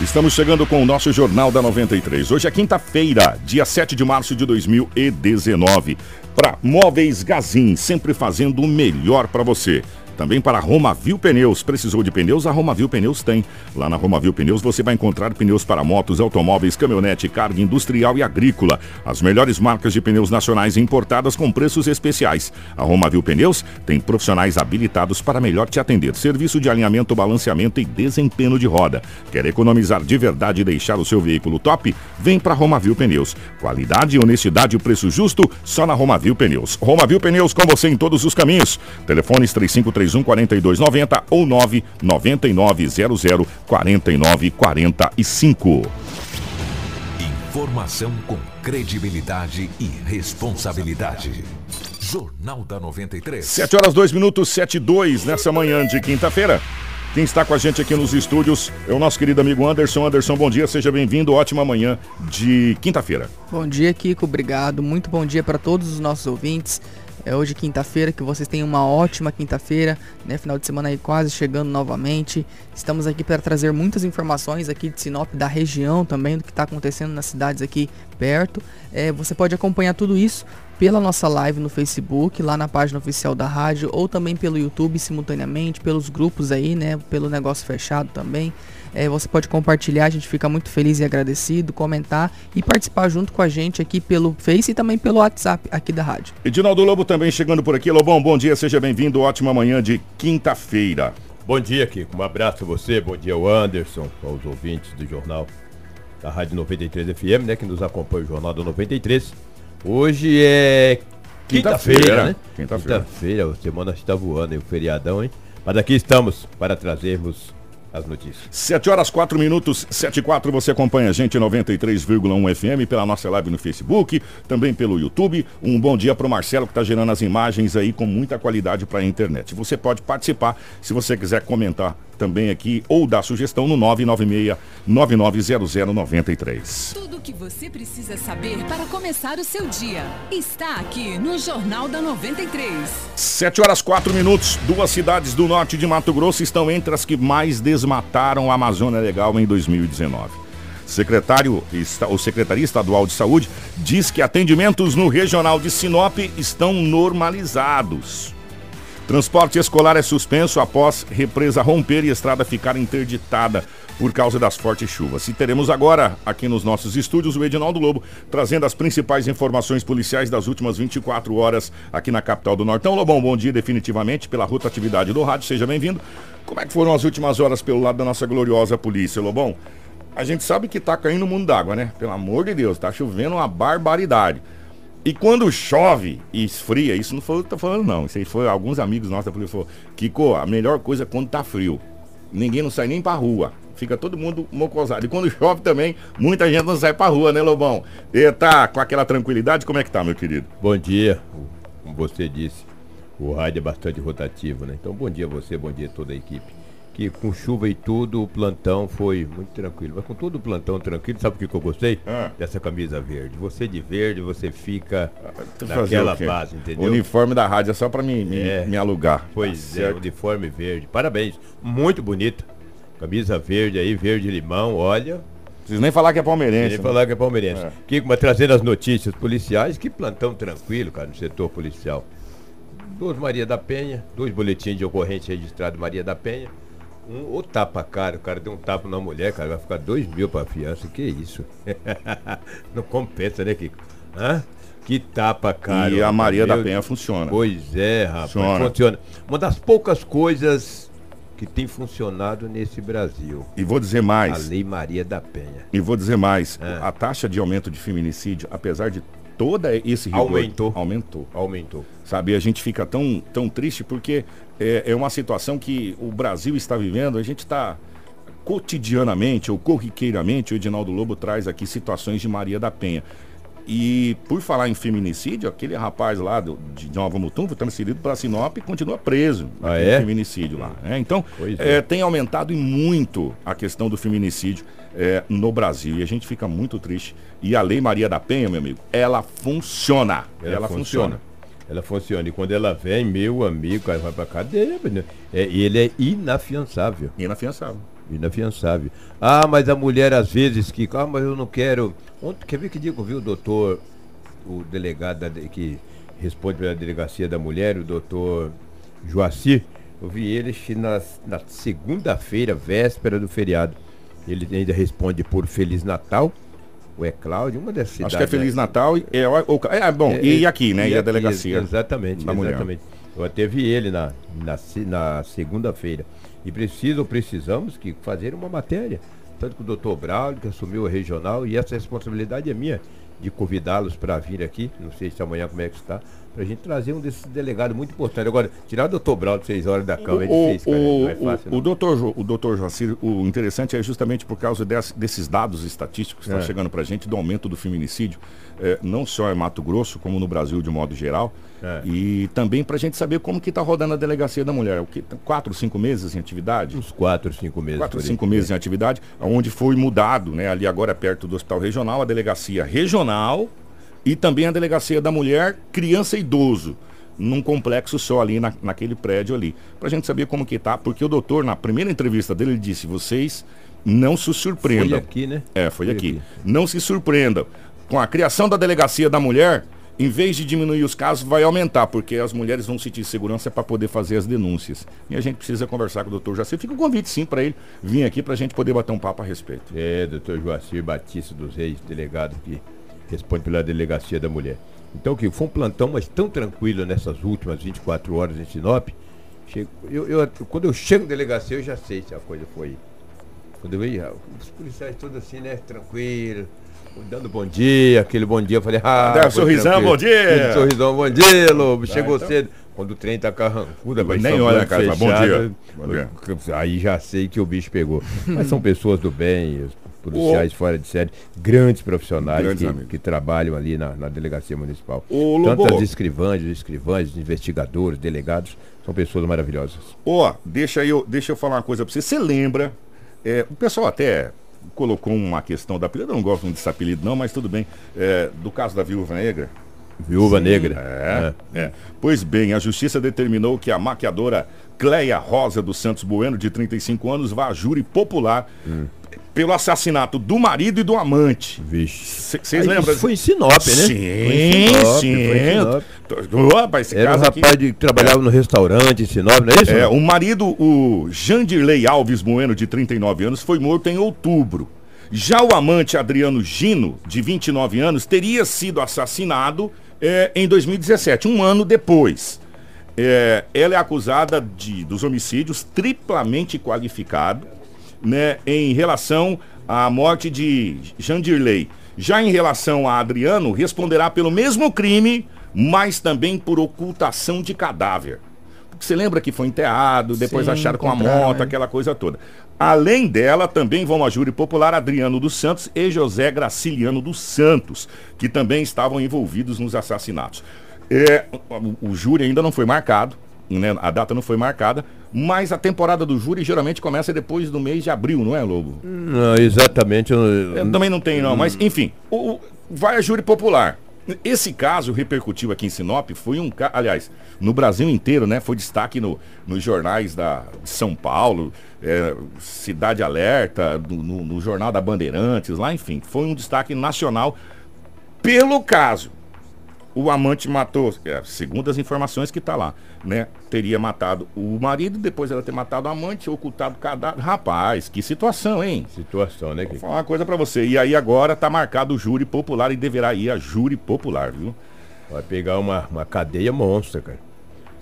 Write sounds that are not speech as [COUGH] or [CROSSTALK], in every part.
Estamos chegando com o nosso Jornal da 93. Hoje é quinta-feira, dia 7 de março de 2019. Para Móveis Gazin, sempre fazendo o melhor para você. Também para Romavil Pneus. Precisou de pneus? A Romavil Pneus tem. Lá na Romavil Pneus você vai encontrar pneus para motos, automóveis, caminhonete, carga industrial e agrícola. As melhores marcas de pneus nacionais importadas com preços especiais. A Romavil Pneus tem profissionais habilitados para melhor te atender. Serviço de alinhamento, balanceamento e desempenho de roda. Quer economizar de verdade e deixar o seu veículo top? Vem para Romavil Pneus. Qualidade, honestidade e preço justo só na Romavil Pneus. Romavil Pneus com você em todos os caminhos. Telefones 35 31 4290 ou 99900 4945. Informação com credibilidade e responsabilidade. Jornal da 93. 7 horas 2 minutos, 7 e 2 nessa manhã de quinta-feira. Quem está com a gente aqui nos estúdios é o nosso querido amigo Anderson. Anderson, bom dia, seja bem-vindo. Ótima manhã de quinta-feira. Bom dia, Kiko. Obrigado. Muito bom dia para todos os nossos ouvintes. É hoje quinta-feira, que vocês tenham uma ótima quinta-feira, né? Final de semana aí quase chegando novamente. Estamos aqui para trazer muitas informações aqui de Sinop, da região também, do que está acontecendo nas cidades aqui perto. É, você pode acompanhar tudo isso pela nossa live no Facebook, lá na página oficial da rádio, ou também pelo YouTube simultaneamente, pelos grupos aí, né? Pelo negócio fechado também. É, você pode compartilhar, a gente fica muito feliz e agradecido, comentar e participar junto com a gente aqui pelo Face e também pelo WhatsApp aqui da rádio. Edinaldo Lobo também chegando por aqui. Lobão, bom dia, seja bem-vindo. Ótima manhã de quinta-feira. Bom dia, Kiko. Um abraço a você, bom dia ao Anderson, aos ouvintes do jornal da Rádio 93 FM, né, que nos acompanha o Jornal da 93. Hoje é quinta-feira, quinta né? Quinta-feira. Quinta-feira, a semana está voando, hein? o feriadão, hein? Mas aqui estamos para trazermos as notícias. 7 horas 4 minutos, 7 e 4, você acompanha a gente 93,1 FM pela nossa live no Facebook, também pelo YouTube. Um bom dia para o Marcelo que está gerando as imagens aí com muita qualidade para a internet. Você pode participar se você quiser comentar também aqui ou dar sugestão no 996 990093. Tudo o que você precisa saber para começar o seu dia está aqui no Jornal da 93. 7 horas 4 minutos. Duas cidades do norte de Mato Grosso estão entre as que mais desmataram a Amazônia Legal em 2019. Secretário, o Secretaria Estadual de Saúde diz que atendimentos no Regional de Sinop estão normalizados. Transporte escolar é suspenso após represa romper e estrada ficar interditada por causa das fortes chuvas. E teremos agora, aqui nos nossos estúdios, o Edinaldo Lobo, trazendo as principais informações policiais das últimas 24 horas aqui na capital do Nortão. Lobão, bom dia definitivamente pela rotatividade do rádio, seja bem-vindo. Como é que foram as últimas horas pelo lado da nossa gloriosa polícia, Lobão? A gente sabe que tá caindo o mundo d'água, né? Pelo amor de Deus, tá chovendo uma barbaridade. E quando chove e esfria, isso não foi eu tô falando, não. Isso aí foi alguns amigos nossos da polícia falou, Kiko, a melhor coisa é quando tá frio. Ninguém não sai nem pra rua. Fica todo mundo mocosado. E quando chove também, muita gente não sai pra rua, né, Lobão? E tá com aquela tranquilidade, como é que tá, meu querido? Bom dia. Como você disse, o rádio é bastante rotativo, né? Então, bom dia a você, bom dia a toda a equipe que com chuva e tudo, o plantão foi muito tranquilo. Mas com todo o plantão tranquilo, sabe o que, que eu gostei? Ah. Dessa camisa verde. Você de verde, você fica ah, naquela base, entendeu? O uniforme da rádio é só para me, me, é. me, alugar. Pois tá é, certo. uniforme verde. Parabéns. Muito bonita. Camisa verde aí, verde limão, olha. Preciso nem falar que é palmeirense. Nem né? falar que é palmeirense. É. Kiko, mas trazendo as notícias policiais, que plantão tranquilo, cara, no setor policial. Duas Maria da Penha, dois boletins de ocorrência registrados Maria da Penha um, o tapa cara, o cara deu um tapa na mulher, cara, vai ficar dois mil pra fiança. Que isso? [LAUGHS] Não compensa, né, Kiko? Hã? Que tapa, cara. E a Maria da Penha funciona. Pois é, rapaz. Funciona. funciona. Uma das poucas coisas que tem funcionado nesse Brasil. E vou dizer A mais. Lei Maria da Penha. E vou dizer mais. É. A taxa de aumento de feminicídio, apesar de todo esse rigor, Aumentou. aumentou. Aumentou. Sabe, a gente fica tão, tão triste porque é, é uma situação que o Brasil está vivendo, a gente está cotidianamente ou corriqueiramente, o Edinaldo Lobo traz aqui situações de Maria da Penha. E por falar em feminicídio, aquele rapaz lá do, de Nova Mutum foi transferido para Sinop e continua preso. Ah, é? feminicídio lá. né? Então, é, é. tem aumentado e muito a questão do feminicídio é, no Brasil. E a gente fica muito triste. E a Lei Maria da Penha, meu amigo, ela funciona. Ela, funciona. Ela funciona. E quando ela vem, meu amigo, cara, vai pra cadeia. É, e ele é inafiançável. Inafiançável. Inafiançável. Ah, mas a mulher às vezes que. Ah, mas eu não quero. Ontem, quer ver que dia que eu vi o doutor, o delegado que responde pela delegacia da mulher, o doutor Joacir? Eu vi ele na, na segunda-feira, véspera do feriado. Ele ainda responde por Feliz Natal. Ou é Cláudio, uma dessas Acho cidades. que é Feliz? Natal. E, é, o- é, bom, É, e, é, aqui, né? E, a aqui, delegacia. Exatamente, da mulher. exatamente. Eu até vi ele na, na, na segunda-feira. E precisam, precisamos que fazer uma matéria. Tanto que o doutor Braulio, que assumiu a regional, e essa responsabilidade é minha, de convidá-los para vir aqui, não sei se amanhã como é que está, para a gente trazer um desses delegados muito importante. Agora, tirar o doutor Braulio de seis horas da cama é O, difícil, cara. o, não é fácil. o, não. o doutor, Jo- o doutor Joacir, o interessante é justamente por causa des- desses dados estatísticos que estão É. chegando pra gente do aumento do feminicídio, é, não só em Mato Grosso, como no Brasil de modo geral. É. E também pra gente saber como que tá rodando a delegacia da mulher. O que, quatro, cinco meses em atividade? Uns quatro, cinco meses. quatro, cinco meses em atividade, onde foi mudado, né, ali agora perto do Hospital Regional, a delegacia regional e também a delegacia da mulher, criança e idoso, num complexo só ali na, naquele prédio ali. Pra gente saber como que tá, porque o doutor, na primeira entrevista dele, ele disse, vocês não se Foi surpreendam. aqui, né? É, foi aqui. Não se surpreendam. Com a criação da delegacia da mulher, em vez de diminuir os casos, vai aumentar, porque as mulheres vão sentir segurança para poder fazer as denúncias. E a gente precisa conversar com o doutor Jacir. Fica o convite, sim, para ele vir aqui para a gente poder bater um papo a respeito. É, doutor Joacir Batista dos Reis, delegado que responde pela delegacia da mulher. Então, que foi um plantão, mas tão tranquilo nessas últimas 24 horas em Sinop. Chego, eu, eu- quando eu chego na delegacia, eu já sei se a coisa foi. Quando eu ia, os policiais todos assim, né, tranquilo, dando bom dia, aquele bom dia, eu falei, ah, Dá um sorrisão, tranquilo. bom dia. Aquele sorrisão, bom dia, Lobo, chegou então. cedo. Quando o trem tá carrancudo, vai Nem São olha, Blanco cara, fala, bom dia. Bom Aí já sei que o bicho pegou. Mas são pessoas do bem, os policiais fora de série, grandes profissionais Grandes que, que trabalham ali na, na delegacia municipal. Lobo. Tantas escrivãs, escrivãs, investigadores, delegados, são pessoas maravilhosas. Ó, deixa eu, deixa eu falar uma coisa para você. Você lembra? é, o pessoal até colocou uma questão da apelido, eu não gosto muito desse apelido, não, mas tudo bem. é, do caso da viúva negra. Viúva Negra. É, é. Pois bem, a justiça determinou que a maquiadora Cleia Rosa dos Santos Bueno, de 35 anos, vá a júri popular pelo assassinato do marido e do amante. Vixe. Vocês lembram? isso Foi em Sinop, né? Sim, Sinop, sim. foi em Sinop. Opa, esse Era um aqui- rapaz de, que trabalhava no restaurante em Sinop, não é isso? É, o marido, o Jandirley Alves Bueno, de 39 anos, foi morto em outubro. Já o amante Adriano Gino, de 29 anos, teria sido assassinado é, em 2017, um ano depois. É, ela é acusada de, dos homicídios triplamente qualificado né, em relação à morte de Jandirley. Já em relação a Adriano, responderá pelo mesmo crime, mas também por ocultação de cadáver. Porque você lembra que foi enterrado, depois Sim, acharam com a moto, é. aquela coisa toda. Além dela, também vão a júri popular Adriano dos Santos e José Graciliano dos Santos, que também estavam envolvidos nos assassinatos. É, o, o júri ainda não foi marcado, né, a data não foi marcada, mas a temporada do júri geralmente começa depois do mês de abril, não é, Lobo? Não, exatamente. eu também não tem, não. Mas, enfim, o, o- vai a júri popular. Esse caso repercutiu aqui em Sinop, foi um caso. Aliás, no Brasil inteiro, né? Foi destaque no, nos jornais da, de São Paulo, é, Cidade Alerta, no, no- no Jornal da Bandeirantes, lá, enfim. Foi um destaque nacional pelo caso. O amante matou, é, segundo as informações que tá lá, né? Teria matado o marido, depois ela ter matado o amante, ocultado o cadáver. Rapaz, que situação, hein? Situação, né? Vou falar uma coisa pra você. E aí agora tá marcado o júri popular e deverá ir a júri popular, viu? Vai pegar uma, uma cadeia monstra, cara.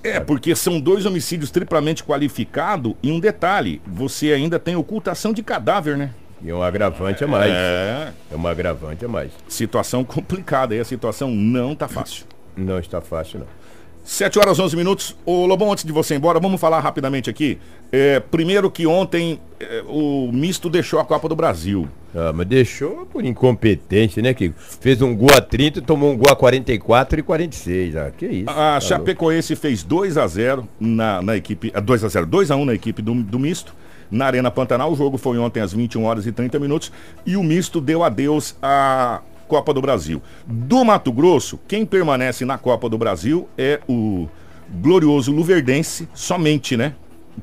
É, porque são dois homicídios triplamente qualificados e um detalhe, você ainda tem ocultação de cadáver, né? E é um agravante a mais. É, É um agravante a mais. situação complicada aí, a situação não tá fácil. Não está fácil, não. 7 horas 11 minutos. Ô Lobão, antes de você ir embora, vamos falar rapidamente aqui. É, primeiro que ontem é, o misto deixou a Copa do Brasil. Ah, mas deixou por incompetência, né, Kiko? Fez um gol a 30, tomou um gol a 44 e 46. Ah, que isso. A tá Chapecoense fez 2 a 0 na, na equipe. ah, 2 a 0 2 a 1 na equipe do, do misto. Na Arena Pantanal, o jogo foi ontem às 21 horas e 30 minutos. E o misto deu adeus à Copa do Brasil. Do Mato Grosso, quem permanece na Copa do Brasil é o glorioso Luverdense, somente, né?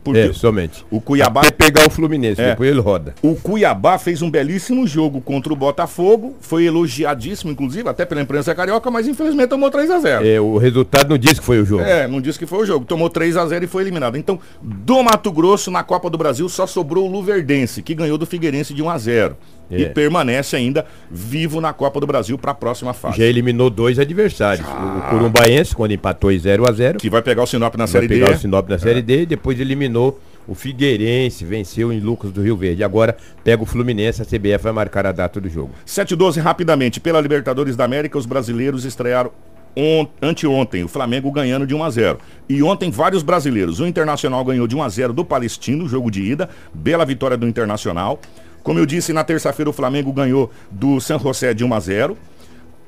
Porque É, somente. o Cuiabá Vai pegar o Fluminense, É. depois ele roda. O Cuiabá fez um belíssimo jogo contra o Botafogo, foi elogiadíssimo, inclusive, até pela imprensa carioca, mas infelizmente tomou 3 a 0 É, o resultado não diz que foi o jogo. É, não disse que foi o jogo. Tomou 3 a 0 e foi eliminado. Então, do Mato Grosso, na Copa do Brasil, só sobrou o Luverdense, que ganhou do Figueirense de 1 a 0 E É. permanece ainda vivo na Copa do Brasil para a próxima fase. Já eliminou dois adversários. O Curumbaense, quando empatou em 0 a 0 Que vai pegar o Sinop na vai Série D. pegar o Sinop na Série D, depois eliminou o Figueirense, venceu em Lucas do Rio Verde. Agora pega o Fluminense, a CBF vai marcar a data do jogo. 7 e 12 rapidamente. Pela Libertadores da América, os brasileiros estrearam on- anteontem, o Flamengo ganhando de 1 a 0. E ontem vários brasileiros. O Internacional ganhou de 1 a 0 do Palestino, jogo de ida. Bela vitória do Internacional. Como eu disse, na terça-feira o Flamengo ganhou do San José de 1 a 0.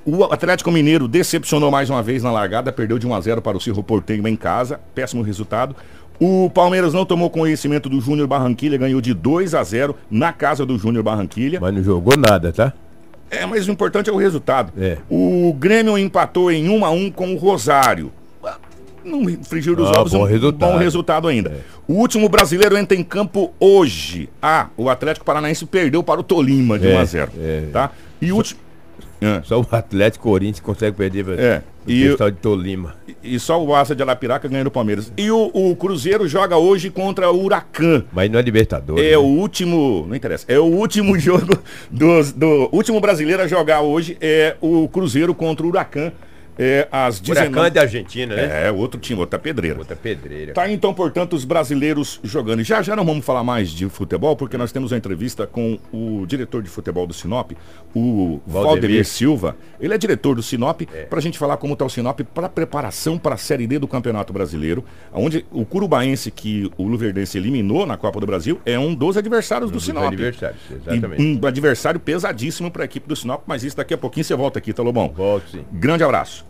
O Atlético Mineiro decepcionou mais uma vez na largada, perdeu de 1 a 0 para o Cerro Porteño em casa, péssimo resultado. O Palmeiras não tomou conhecimento do Júnior Barranquilha, ganhou de 2 a 0 na casa do Júnior Barranquilha. Mas não jogou nada, tá? É, mas o importante é o resultado. É. O Grêmio empatou em 1 a 1 com o Rosário. Não frigir dos Ah, ovos, bom um resultado. É. bom resultado ainda. O último brasileiro entra em campo hoje. Ah, o Atlético Paranaense perdeu para o Tolima de É, 1 a 0, é. tá? E o último É. Só o Atlético Corinthians consegue perder É, e pessoal de Tolima. e só o Asa de Alapiraca ganha do Palmeiras. E o, o Cruzeiro joga hoje contra o Huracan. Mas não é Libertadores. É né? o último, não interessa, é o último [LAUGHS] jogo dos- do, último brasileiro a jogar hoje é o Cruzeiro contra o Huracan. É às Huracan 19 de Argentina, né? É, outro time, outra pedreira. Outra pedreira. Tá então, portanto, os brasileiros jogando. E já já não vamos falar mais de futebol, porque nós temos uma entrevista com o diretor de futebol do Sinop, o Valdemir. Valdemir Silva. Ele é diretor do Sinop, para a gente falar como está o Sinop para preparação para a Série D do Campeonato Brasileiro, onde o Curubaense, que o Luverdense eliminou na Copa do Brasil, é um dos adversários do dos Sinop. adversários, exatamente. E um adversário pesadíssimo para a equipe do Sinop, mas isso daqui a pouquinho você volta aqui, tá, Lobão? Volto sim. Grande abraço.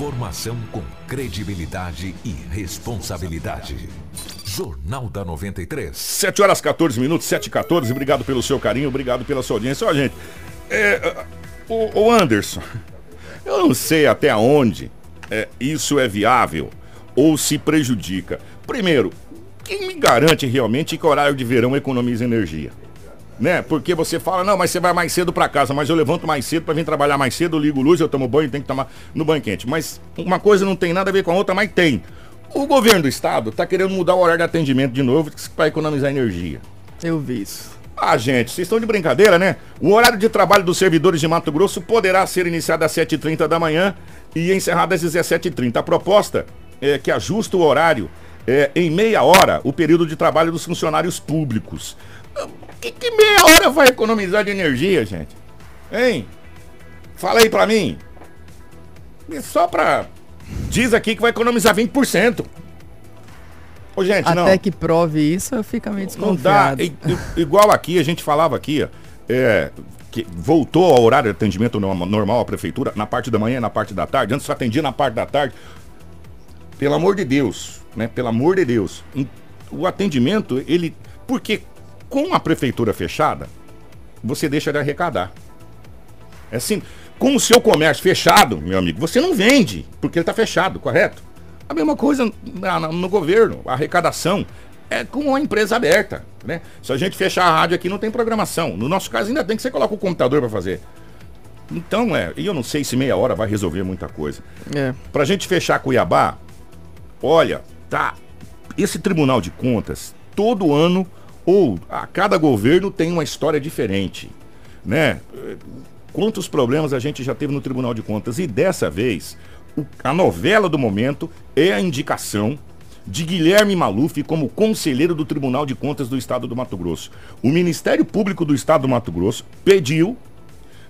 Informação com credibilidade e responsabilidade. Jornal da 93. 7 horas 14 minutos, 7 e 14. Obrigado pelo seu carinho, obrigado pela sua audiência. Ó, gente, é, o, o Anderson, eu não sei até onde é, isso é viável ou se prejudica. Primeiro, quem me garante realmente que horário de verão economiza energia? Né? Porque você fala, não, mas você vai mais cedo para casa, mas eu levanto mais cedo para vir trabalhar mais cedo, eu ligo luz, eu tomo banho, tenho que tomar no banho quente. Mas uma coisa não tem nada a ver com a outra, mas tem. O governo do estado está querendo mudar o horário de atendimento de novo para economizar energia. Eu vi isso. Ah, gente, vocês estão de brincadeira, né? O horário de trabalho dos servidores de Mato Grosso poderá ser iniciado às 7h30 da manhã e encerrado às 17h30. A proposta é que ajusta o horário é, em meia hora o período de trabalho dos funcionários públicos. Que, que meia hora vai economizar de energia, gente? Hein? Fala aí pra mim. Só pra. Diz aqui que vai economizar 20%. Ô, gente, Até não. que prove isso, fica meio Não dá. desconfiado. I- i- Igual aqui, a gente falava aqui, é, que voltou ao horário de atendimento norma- normal à prefeitura, na parte da manhã e na parte da tarde. Antes só atendia na parte da tarde. Pelo amor de Deus, né? Pelo amor de Deus. O atendimento, ele. Porque com a prefeitura fechada, você deixa de arrecadar. É assim, com o seu comércio fechado, meu amigo, você não vende, porque ele está fechado, correto? A mesma coisa na- na- no governo, a arrecadação é com a empresa aberta, né? Se a gente fechar a rádio aqui, não tem programação. No nosso caso, ainda tem que você coloca o computador para fazer. Então, é, e eu não sei se meia hora vai resolver muita coisa. É. Pra gente fechar Cuiabá, olha, tá. Esse Tribunal de Contas, todo ano, ou a cada governo tem uma história diferente, né? Quantos problemas a gente já teve no Tribunal de Contas? E dessa vez, o- a novela do momento é a indicação de Guilherme Maluf como conselheiro do Tribunal de Contas do Estado do Mato Grosso. O Ministério Público do Estado do Mato Grosso pediu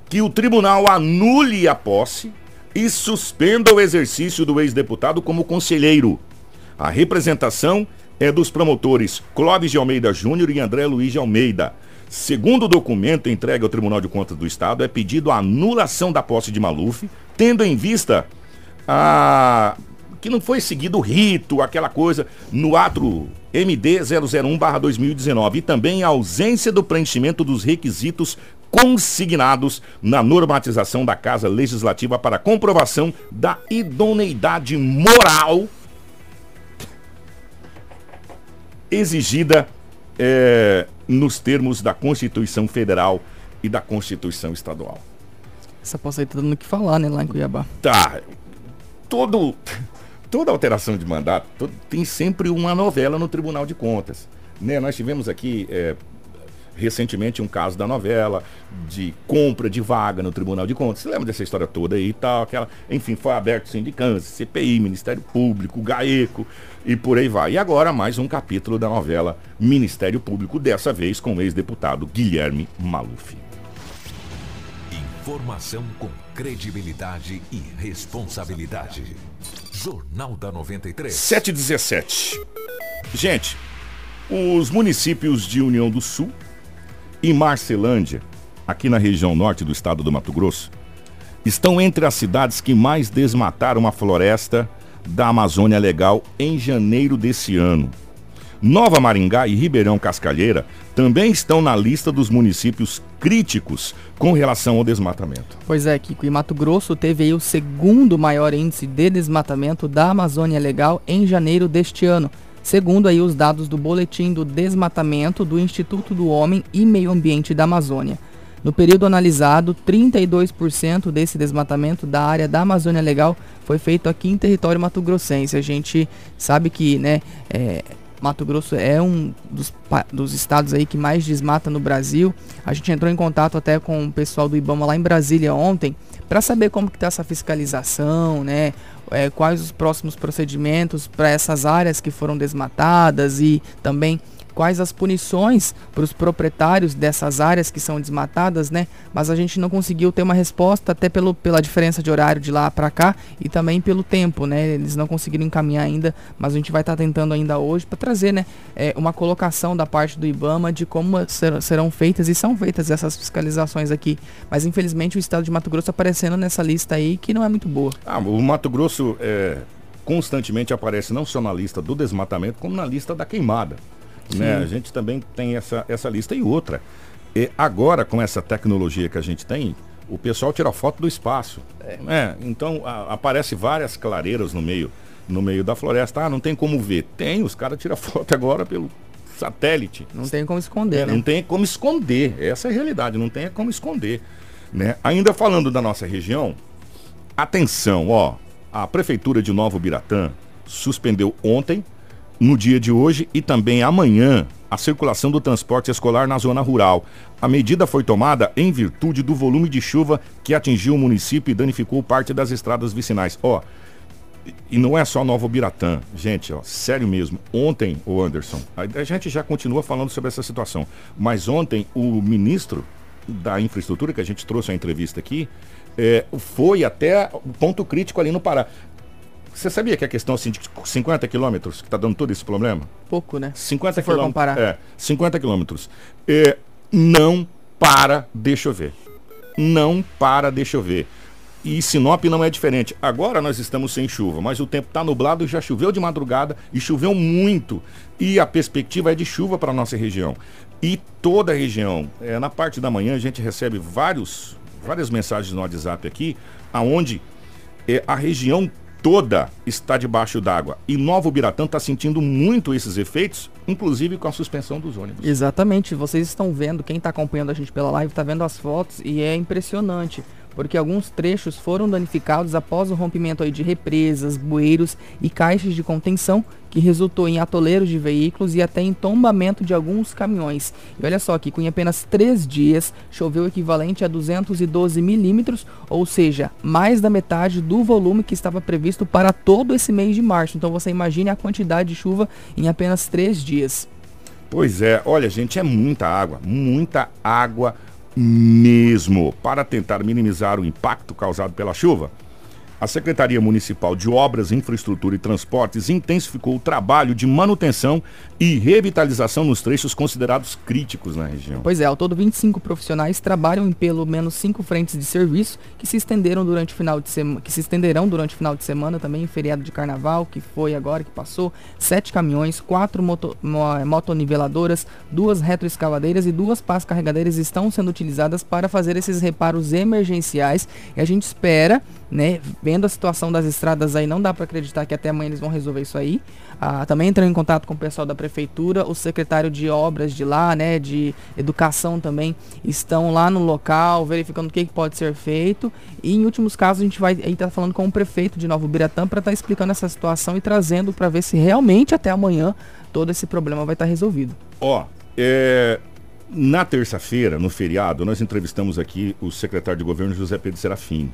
que o tribunal anule a posse e suspenda o exercício do ex-deputado como conselheiro. A representação é dos promotores Clóvis de Almeida Júnior e André Luiz de Almeida. Segundo o documento entregue ao Tribunal de Contas do Estado, é pedido a anulação da posse de Maluf, tendo em vista a que não foi seguido o rito, aquela coisa, no ato MD 001/2019 e também a ausência do preenchimento dos requisitos consignados na normatização da Casa Legislativa para comprovação da idoneidade moral exigida eh, nos termos da Constituição Federal e da Constituição Estadual. Essa posse aí tá dando o que falar, né, lá em Cuiabá. Tá. Todo, toda alteração de mandato to- tem sempre uma novela no Tribunal de Contas. Né? Nós tivemos aqui é, recentemente um caso da novela de compra de vaga no Tribunal de Contas. Você lembra dessa história toda aí e tal? Aquela, enfim, foi aberto sindicância, CPI, Ministério Público, GAECO e por aí vai. E agora mais um capítulo da novela Ministério Público, dessa vez com o ex-deputado Guilherme Maluf. Informação com credibilidade e responsabilidade. Jornal da 93. 717. Gente, os municípios de União do Sul e Marcelândia, aqui na região norte do estado do Mato Grosso, estão entre as cidades que mais desmataram a floresta da Amazônia Legal em janeiro desse ano. Nova Maringá e Ribeirão Cascalheira também estão na lista dos municípios críticos com relação ao desmatamento. Pois é, Kiko, e Mato Grosso teve o segundo maior índice de desmatamento da Amazônia Legal em janeiro deste ano, segundo aí os dados do Boletim do Desmatamento do Instituto do Homem e Meio Ambiente da Amazônia. No período analisado, 32% desse desmatamento da área da Amazônia Legal foi feito aqui em território mato-grossense. A gente sabe que, né, é, Mato Grosso é um dos, dos estados aí que mais desmata no Brasil. A gente entrou em contato até com o pessoal do IBAMA lá em Brasília ontem para saber como que está essa fiscalização, né? É, quais os próximos procedimentos para essas áreas que foram desmatadas e também quais as punições para os proprietários dessas áreas que são desmatadas, né? Mas a gente não conseguiu ter uma resposta até pelo, pela diferença de horário de lá para cá e também pelo tempo, né? Eles não conseguiram encaminhar ainda, mas a gente vai estar tentando ainda hoje para trazer, né, é, uma colocação da parte do IBAMA de como ser- serão feitas e são feitas essas fiscalizações aqui. Mas infelizmente o estado de Mato Grosso aparecendo nessa lista aí que não é muito boa. Ah, o Mato Grosso é, constantemente aparece não só na lista do desmatamento, como na lista da queimada. Né? A gente também tem essa, essa lista e outra. E agora, com essa tecnologia que a gente tem, o pessoal tira foto do espaço. né? Então a- aparece várias clareiras no meio, no meio da floresta. Ah, não tem como ver. Tem, os caras tiram [LAUGHS] foto agora pelo satélite. Não tem como esconder, É, né? Não tem como esconder. Essa é a realidade, não tem como esconder. Né? Ainda falando da nossa região, atenção, ó. A Prefeitura de Novo Biratã suspendeu ontem, no dia de hoje e também amanhã a circulação do transporte escolar na zona rural. A medida foi tomada em virtude do volume de chuva que atingiu o município e danificou parte das estradas vicinais. Ó, e não é só Novo Biratã, gente, ó, sério mesmo. Ontem, o Anderson, a, a gente já continua falando sobre essa situação, mas ontem o ministro da infraestrutura que a gente trouxe a entrevista aqui é, foi até o ponto crítico ali no Pará. Você sabia que a questão assim, de 50 quilômetros que está dando todo esse problema? Pouco, né? 50 Se for quilômetros. comparar. É, 50 quilômetros. É, não para de chover. Não para de chover. E Sinop não é diferente. Agora nós estamos sem chuva, mas o tempo está nublado, já choveu de madrugada e choveu muito. E a perspectiva é de chuva para a nossa região. E toda a região. É, na parte da manhã a gente recebe vários, várias mensagens no WhatsApp aqui, aonde é, a região toda está debaixo d'água. E Novo Biratã está sentindo muito esses efeitos, inclusive com a suspensão dos ônibus. Exatamente, vocês estão vendo, quem está acompanhando a gente pela live está vendo as fotos e é impressionante. Porque alguns trechos foram danificados após o rompimento de represas, bueiros e caixas de contenção, que resultou em atoleiros de veículos e até em tombamento de alguns caminhões. E olha só que com apenas três dias choveu o equivalente a 212 milímetros, ou seja, mais da metade do volume que estava previsto para todo esse mês de março. Então você imagine a quantidade de chuva em apenas três dias. Pois é, olha gente, é muita água, muita água mesmo. Para tentar minimizar o impacto causado pela chuva, a Secretaria Municipal de Obras, Infraestrutura e Transportes intensificou o trabalho de manutenção e revitalização nos trechos considerados críticos na região. Pois é, ao todo 25 profissionais trabalham em pelo menos cinco frentes de serviço que se estenderam durante o final de semana, que se estenderão durante o final de semana também em feriado de carnaval, que foi agora que passou, sete caminhões, quatro moto, motoniveladoras, duas retroescavadeiras e duas pás carregadeiras estão sendo utilizadas para fazer esses reparos emergenciais e a gente espera, né, vendo a situação das estradas aí, não dá para acreditar que até amanhã eles vão resolver isso aí. Ah, também entrou em contato com o pessoal da prefeitura, o secretário de obras de lá, né, de educação também, estão lá no local, verificando o que, que pode ser feito. E em últimos casos a gente vai estar tá falando com o prefeito de Nova Biratã para estar tá explicando essa situação e trazendo para ver se realmente até amanhã todo esse problema vai estar tá resolvido. Ó, é, na terça-feira, no feriado, nós entrevistamos aqui o secretário de governo José Pedro Serafim.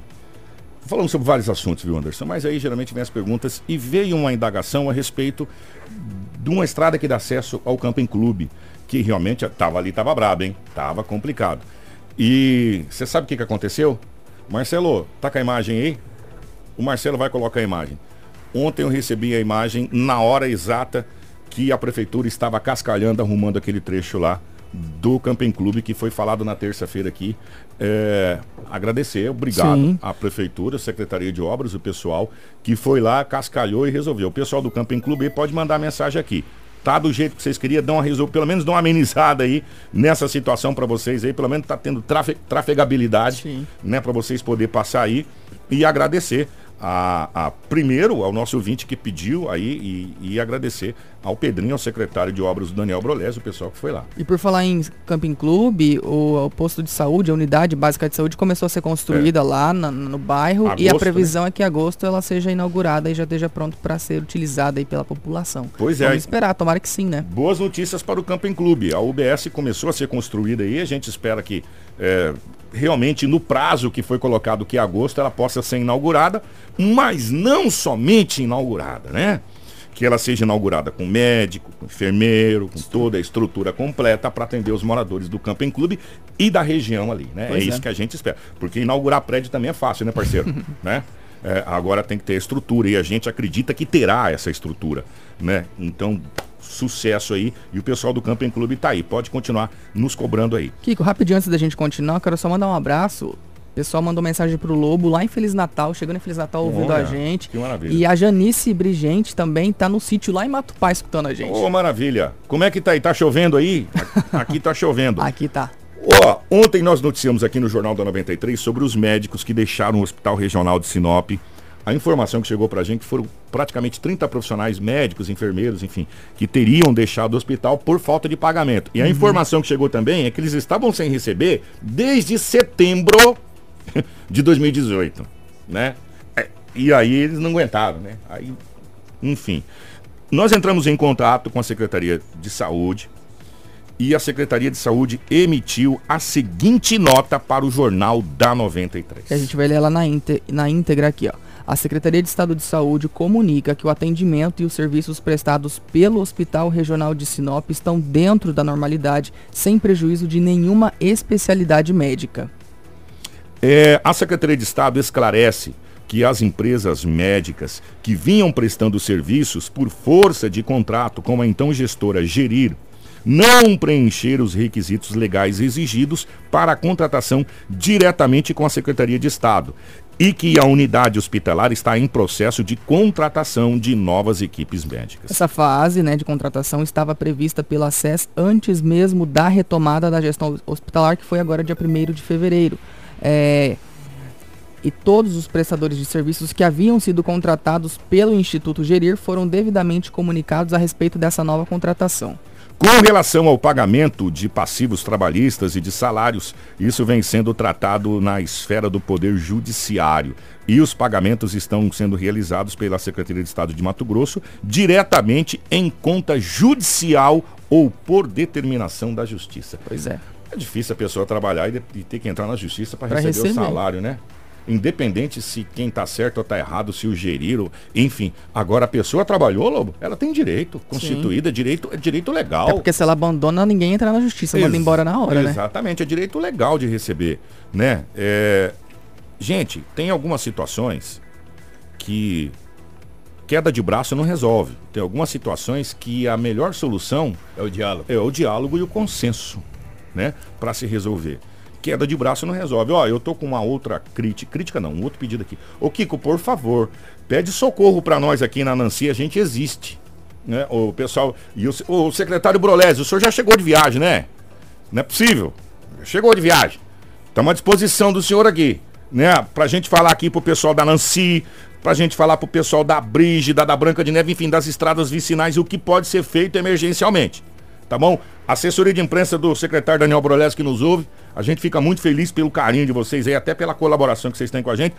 Falamos sobre vários assuntos, viu, Anderson? Mas aí geralmente vem as perguntas e veio uma indagação a respeito de uma estrada que dá acesso ao Camping Clube, que realmente estava ali, estava brabo, hein? Tava complicado. E você sabe o que, que aconteceu? Marcelo, tá com a imagem aí? O Marcelo vai colocar a imagem. Ontem eu recebi a imagem na hora exata que a prefeitura estava cascalhando, arrumando aquele trecho lá do Camping Clube, que foi falado na terça-feira aqui. É, agradecer, obrigado Sim. à Prefeitura, Secretaria de Obras, o pessoal que foi lá, cascalhou e resolveu. O pessoal do Camping Clube pode mandar mensagem aqui. Tá do jeito que vocês queriam, dá uma resol... pelo menos dá uma amenizada aí nessa situação para vocês aí, pelo menos tá tendo trafe... trafegabilidade, Sim. né, para vocês poder passar aí e agradecer a, a, primeiro ao nosso ouvinte que pediu aí e, e, agradecer ao Pedrinho, ao secretário de obras, o Daniel Brolés, o pessoal que foi lá. E por falar em Camping Clube, o, o posto de saúde, a unidade básica de saúde começou a ser construída é. lá na, no bairro agosto, e a previsão né? é que em agosto ela seja inaugurada e já esteja pronto para ser utilizada aí pela população. Pois é. Vamos esperar, tomara que sim, né? Boas notícias para o Camping Clube. A UBS começou a ser construída aí, a gente espera que é, realmente no prazo que foi colocado, que é agosto, ela possa ser inaugurada, mas não somente inaugurada, né? Que ela seja inaugurada com médico, com enfermeiro, com toda a estrutura completa para atender os moradores do Camping Clube e da região ali, né? Pois é isso é. que a gente espera. Porque inaugurar prédio também é fácil, né, parceiro? [LAUGHS] né? É, agora tem que ter estrutura e a gente acredita que terá essa estrutura, né? Então sucesso aí. E o pessoal do Camping Clube está aí. Pode continuar nos cobrando aí. Kiko, rapidinho antes da gente continuar, quero só mandar um abraço. O pessoal mandou mensagem pro Lobo lá em Feliz Natal, chegando em Feliz Natal ouvindo Olha, a gente. Que maravilha. E a Janice Brigente também tá no sítio lá em Matupá escutando a gente. Ô, oh, maravilha. Como é que tá aí? Tá chovendo aí? Aqui tá chovendo. [LAUGHS] Aqui tá. Ó, oh, ontem nós noticiamos aqui no Jornal da 93 sobre os médicos que deixaram o Hospital Regional de Sinop a informação que chegou para a gente foram praticamente 30 profissionais médicos, enfermeiros, enfim, que teriam deixado o hospital por falta de pagamento. E a uhum. informação que chegou também é que eles estavam sem receber desde setembro [LAUGHS] de 2018, né? É, e aí eles não aguentaram, né? Aí, enfim. Nós entramos em contato com a Secretaria de Saúde e a Secretaria de Saúde emitiu a seguinte nota para o Jornal da 93. A gente vai ler ela na, na íntegra aqui, ó. A Secretaria de Estado de Saúde comunica que o atendimento e os serviços prestados pelo Hospital Regional de Sinop estão dentro da normalidade, sem prejuízo de nenhuma especialidade médica. É, a Secretaria de Estado esclarece que as empresas médicas que vinham prestando serviços por força de contrato com a então gestora Gerir não preencher os requisitos legais exigidos para a contratação diretamente com a Secretaria de Estado e que a unidade hospitalar está em processo de contratação de novas equipes médicas. Essa fase né, de contratação estava prevista pela SES antes mesmo da retomada da gestão hospitalar, que foi agora dia 1 de fevereiro. É, e todos os prestadores de serviços que haviam sido contratados pelo Instituto Gerir foram devidamente comunicados a respeito dessa nova contratação. Com relação ao pagamento de passivos trabalhistas e de salários, isso vem sendo tratado na esfera do Poder Judiciário. E os pagamentos estão sendo realizados pela Secretaria de Estado de Mato Grosso diretamente em conta judicial ou por determinação da Justiça. Pois é. É difícil a pessoa trabalhar e, e ter que entrar na Justiça para receber, receber. o salário, né? Independente se quem tá certo ou tá errado, se o geriram, enfim. Agora a pessoa trabalhou, Lobo, ela tem direito constituído, é direito, é direito legal. É porque se ela abandona, ninguém entra na justiça, manda Ex- embora na hora, né? Exatamente, é direito legal de receber, né? É, Gente, tem algumas situações que queda de braço não resolve. Tem algumas situações que a melhor solução É o diálogo. é o diálogo e o consenso, né? Para se resolver. Queda de braço não resolve. Ó, eu tô com uma outra crítica, crítica não, um outro pedido aqui. Ô Kiko, por favor, pede socorro para nós aqui na Nancy, a gente existe. Né? O pessoal, e o, o secretário Brolésio, o senhor já chegou de viagem, né? Não é possível. Chegou de viagem. Estamos à disposição do senhor aqui, né? Pra gente falar aqui pro pessoal da Nancy, pra gente falar pro pessoal da Brígida, da Branca de Neve, enfim, das estradas vicinais, o que pode ser feito emergencialmente. Tá bom? Assessoria de imprensa do secretário Daniel Brolés que nos ouve. A gente fica muito feliz pelo carinho de vocês aí, até pela colaboração que vocês têm com a gente.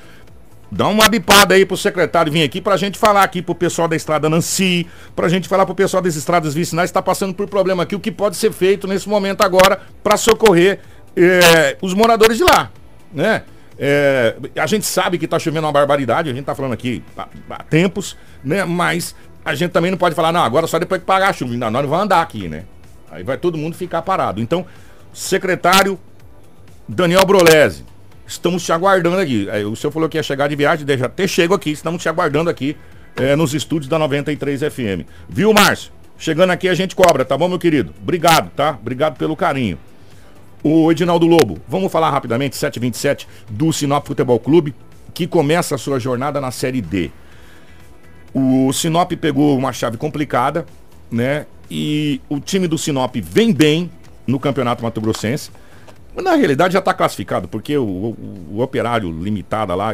Dá uma bipada aí pro secretário vir aqui pra gente falar aqui pro pessoal da estrada Nancy, pra gente falar pro pessoal das estradas vicinais tá passando por problema aqui, o que pode ser feito nesse momento agora pra socorrer eh, os moradores de lá, né? Eh, a gente sabe que tá chovendo uma barbaridade, a gente tá falando aqui há, há tempos, né? Mas a gente também não pode falar, não, agora só depois que pagar a chuva. Não, nós não vamos andar aqui, né? Aí vai todo mundo ficar parado. Então, secretário Daniel Brolese, estamos te aguardando aqui. Aí, o senhor falou que ia chegar de viagem, deixa até chego aqui, estamos te aguardando aqui eh, nos estúdios da 93 FM. Viu, Márcio? Chegando aqui a gente cobra, tá bom, meu querido? Obrigado, tá? Obrigado pelo carinho. O Edinaldo Lobo, vamos falar rapidamente, 727 do Sinop Futebol Clube, que começa a sua jornada na Série D. O Sinop pegou uma chave complicada, né? E o time do Sinop vem bem no Campeonato Mato Grossense. Mas, Na realidade já está classificado, porque o, o- o operário limitada lá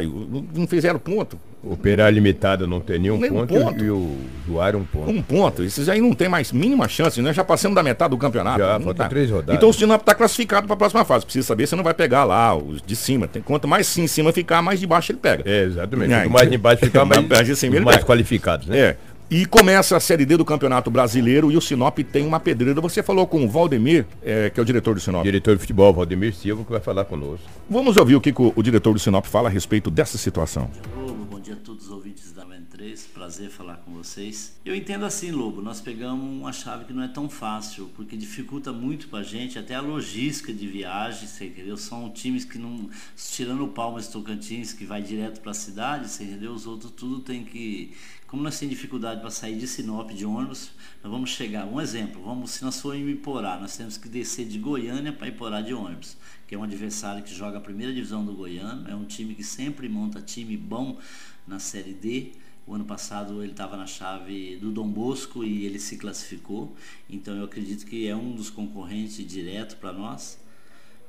não fizeram ponto. Operário Limitado não tem nenhum Nenhum ponto, ponto. e o Juar um ponto. Um ponto. Esses aí não tem mais mínima chance, né? Já passamos da metade do campeonato. Já, falta tá. três rodadas. Então o Sinop está classificado para a próxima fase. Precisa saber se não vai pegar lá os de cima. Tem, quanto mais sim em cima ficar, mais de baixo ele pega. É, exatamente. É, Quanto mais então- embaixo ficar, [LAUGHS] mais, Mais de cima ele mais pega. qualificados, né? É. E começa a Série D do Campeonato Brasileiro e o Sinop tem uma pedreira. Você falou com o Valdemir, é, que é o diretor do Sinop. Diretor de futebol, Valdemir Silva, que vai falar conosco. Vamos ouvir o que, que o, o diretor do Sinop fala a respeito dessa situação. Lobo, bom dia a todos os ouvintes da MN3, prazer falar com vocês. Eu entendo assim, Lobo, nós pegamos uma chave que não é tão fácil, porque dificulta muito pra gente, até a logística de viagem, você entendeu? São times que não, tirando o Palmas Tocantins, que vai direto pra cidade, você entendeu? Os outros tudo tem que, como nós temos dificuldade para sair de Sinop de ônibus, nós vamos chegar, um exemplo, vamos, se nós formos em Iporá, nós temos que descer de Goiânia para Iporá de ônibus, que é um adversário que joga a primeira divisão do Goiano, é um time que sempre monta time bom na Série D. O ano passado ele estava na chave do Dom Bosco e ele se classificou, então eu acredito que é um dos concorrentes direto para nós.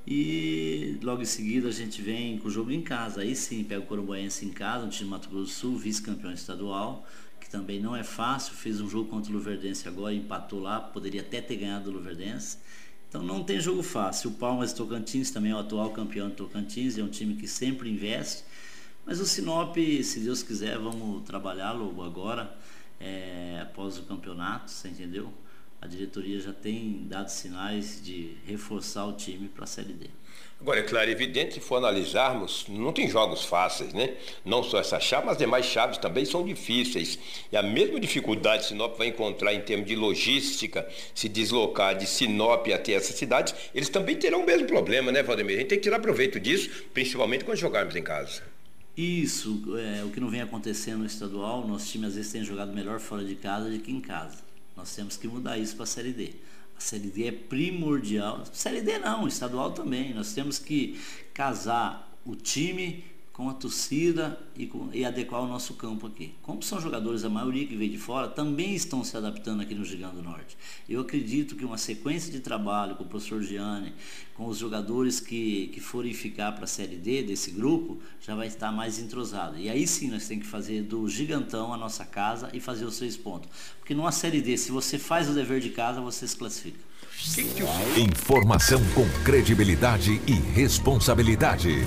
E logo em seguida a gente vem com o jogo em casa. Aí sim, pega o Corumbaense em casa, um time do Mato Grosso do Sul, vice-campeão estadual, que também não é fácil. Fez um jogo contra o Luverdense agora, empatou lá, poderia até ter ganhado o Luverdense. Então não tem jogo fácil. O Palmas Tocantins também é o atual campeão de Tocantins, é um time que sempre investe. Mas o Sinop, se Deus quiser, vamos trabalhar logo agora, é, após o campeonato, você entendeu? A diretoria já tem dado sinais de reforçar o time para a Série D. Agora, é claro, é evidente, se for analisarmos, não tem jogos fáceis, né? Não só essa chave, mas as demais chaves também são difíceis. E a mesma dificuldade que Sinop vai encontrar em termos de logística, se deslocar de Sinop até essas cidades, eles também terão o mesmo problema, né, Valdemir? A gente tem que tirar proveito disso, principalmente quando jogarmos em casa. Isso, é, o que não vem acontecendo no estadual, nosso time às vezes tem jogado melhor fora de casa do que em casa. Nós temos que mudar isso para a Série D. A Série D é primordial. Série D não, estadual também. Nós temos que casar o time com a torcida e, com, e, adequar o nosso campo aqui. Como são jogadores, a maioria que veio de fora, também estão se adaptando aqui no Gigante do Norte. Eu acredito que uma sequência de trabalho com o professor Gianni, com os jogadores que, que forem ficar para a Série D desse grupo, já vai estar mais entrosado. E aí sim nós temos que fazer do Gigantão a nossa casa e fazer os seis pontos. Porque numa Série D, se você faz o dever de casa, você se classifica. Informação com credibilidade e responsabilidade.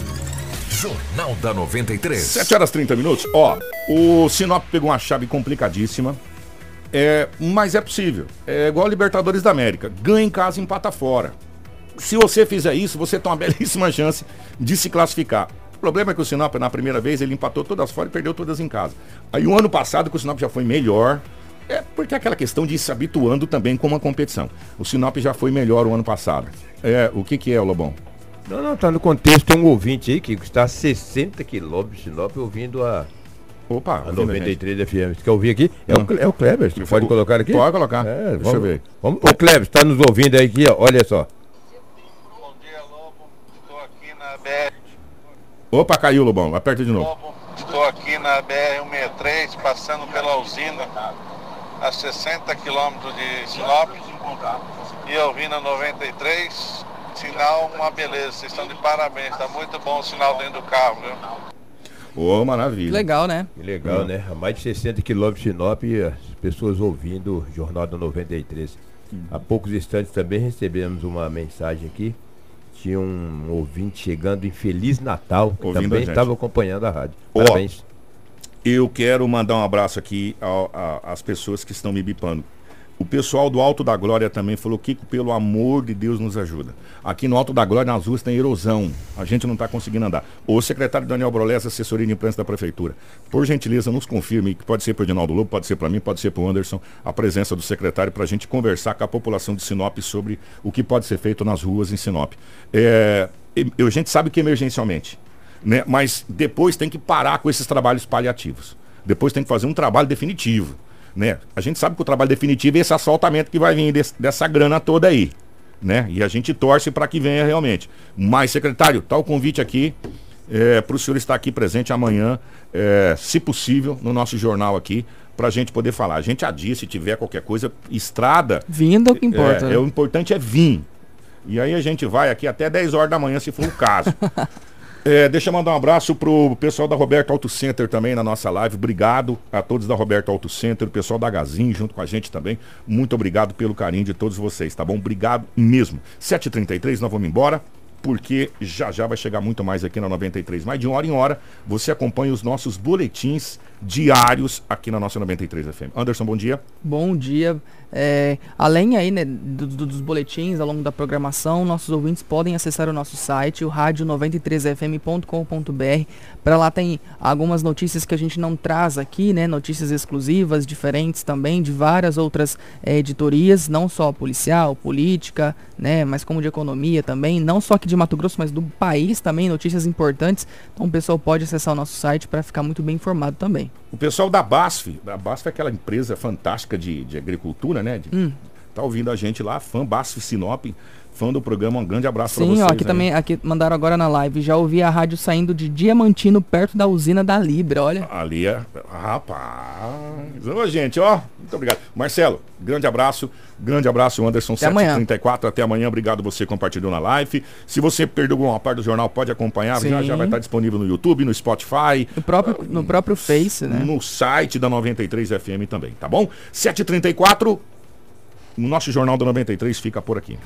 Jornal da 93. 7 horas 30 minutos. Ó, o Sinop pegou uma chave complicadíssima. É, mas é possível. É igual a Libertadores da América. Ganha em casa empata fora. Se você fizer isso, você tem uma [LAUGHS] belíssima chance de se classificar. O problema é que o Sinop, na primeira vez, ele empatou todas fora e perdeu todas em casa. Aí o ano passado, que o Sinop já foi melhor, é porque é aquela questão de ir se habituando também com uma competição. O Sinop já foi melhor o ano passado. É, o que que é, Lobão? Não, não, tá no contexto, tem um ouvinte aí que está a 60 quilômetros de Sinop ouvindo a, Opa, a 93 FM. Você quer ouvir aqui? É, o, é o Kleber, você pode colocar aqui? Pode colocar. É, Deixa vamos, eu ver. Vamos, ô Kleber, está nos ouvindo aí aqui, ó, olha só. Bom dia, Lobo. Estou aqui na BR. Opa, caiu, Lobão. Aperta de novo. Lobo, estou aqui na BR-163, passando pela usina, a 60 quilômetros de Sinop. E eu vim na 93 Sinal, uma beleza. Vocês estão de parabéns. Tá muito bom o sinal dentro do carro, viu? Ô, oh, maravilha. Legal, né? Que legal, né? A mais de 60 quilômetros de Sinop, as pessoas ouvindo o Jornal da 93. Hum. Há poucos instantes também recebemos uma mensagem aqui. Tinha um ouvinte chegando em Feliz Natal, que Ouvindo também estava acompanhando a rádio. Parabéns. eu quero mandar um abraço aqui às pessoas que estão me bipando. O pessoal do Alto da Glória também falou, Kiko, pelo amor de Deus, nos ajuda. Aqui no Alto da Glória, nas ruas, tem erosão. A gente não está conseguindo andar. O secretário Daniel Brolés, assessoria de imprensa da Prefeitura, por gentileza, nos confirme, que pode ser para o Edinaldo Lobo, pode ser para mim, pode ser para o Anderson, a presença do secretário para a gente conversar com a população de Sinop sobre o que pode ser feito nas ruas em Sinop. É, a gente sabe que emergencialmente, né? mas depois tem que parar com esses trabalhos paliativos. Depois tem que fazer um trabalho definitivo né? A gente sabe que o trabalho definitivo é esse assaltamento que vai vir desse, dessa grana toda aí, né? E a gente torce para que venha realmente. Mas, secretário, tá o convite aqui é, para o senhor estar aqui presente amanhã, é, se possível, no nosso jornal aqui, para a gente poder falar. A gente adia, se tiver qualquer coisa, estrada. Vindo é o que importa. É, é, o importante é vir. E aí a gente vai aqui até 10 horas da manhã, se for o caso. [LAUGHS] É, deixa eu mandar um abraço pro pessoal da Roberto Auto Center também na nossa live. Obrigado a todos da Roberto Auto Center, o pessoal da Gazin junto com a gente também. Muito obrigado pelo carinho de todos vocês, tá bom? Obrigado mesmo. 7h33, nós vamos embora porque já já vai chegar muito mais aqui na 93. Mais de hora em hora, você acompanha os nossos boletins diários aqui na nossa 93 FM. Anderson, bom dia. Bom dia. É, além aí né, do, do, dos boletins ao longo da programação, nossos ouvintes podem acessar o nosso site, o rádio93fm.com.br. Para lá tem algumas notícias que a gente não traz aqui, né? Notícias exclusivas, diferentes também de várias outras é, editorias, não só policial, política, né? Mas como de economia também, não só aqui de Mato Grosso, mas do país também, notícias importantes. Então o pessoal pode acessar o nosso site para ficar muito bem informado também. O pessoal da BASF, a BASF é aquela empresa fantástica de, de agricultura, né? De, hum. Tá ouvindo a gente lá, fã BASF Sinop, fã do programa, um grande abraço para vocês. Sim, aqui aí. também, aqui mandaram agora na live, já ouvi a rádio saindo de Diamantino, perto da usina da Libra, olha. Ali é, rapaz, ô gente, ó, muito obrigado. Marcelo, grande abraço, grande abraço, Anderson, 734, até amanhã, obrigado você compartilhou na live. Se você perdeu alguma parte do jornal, pode acompanhar, Sim. já, já vai estar disponível no YouTube, no Spotify. No próprio, no próprio Face, né? No site da 93 FM também, tá bom? 734 o nosso Jornal da 93 fica por aqui.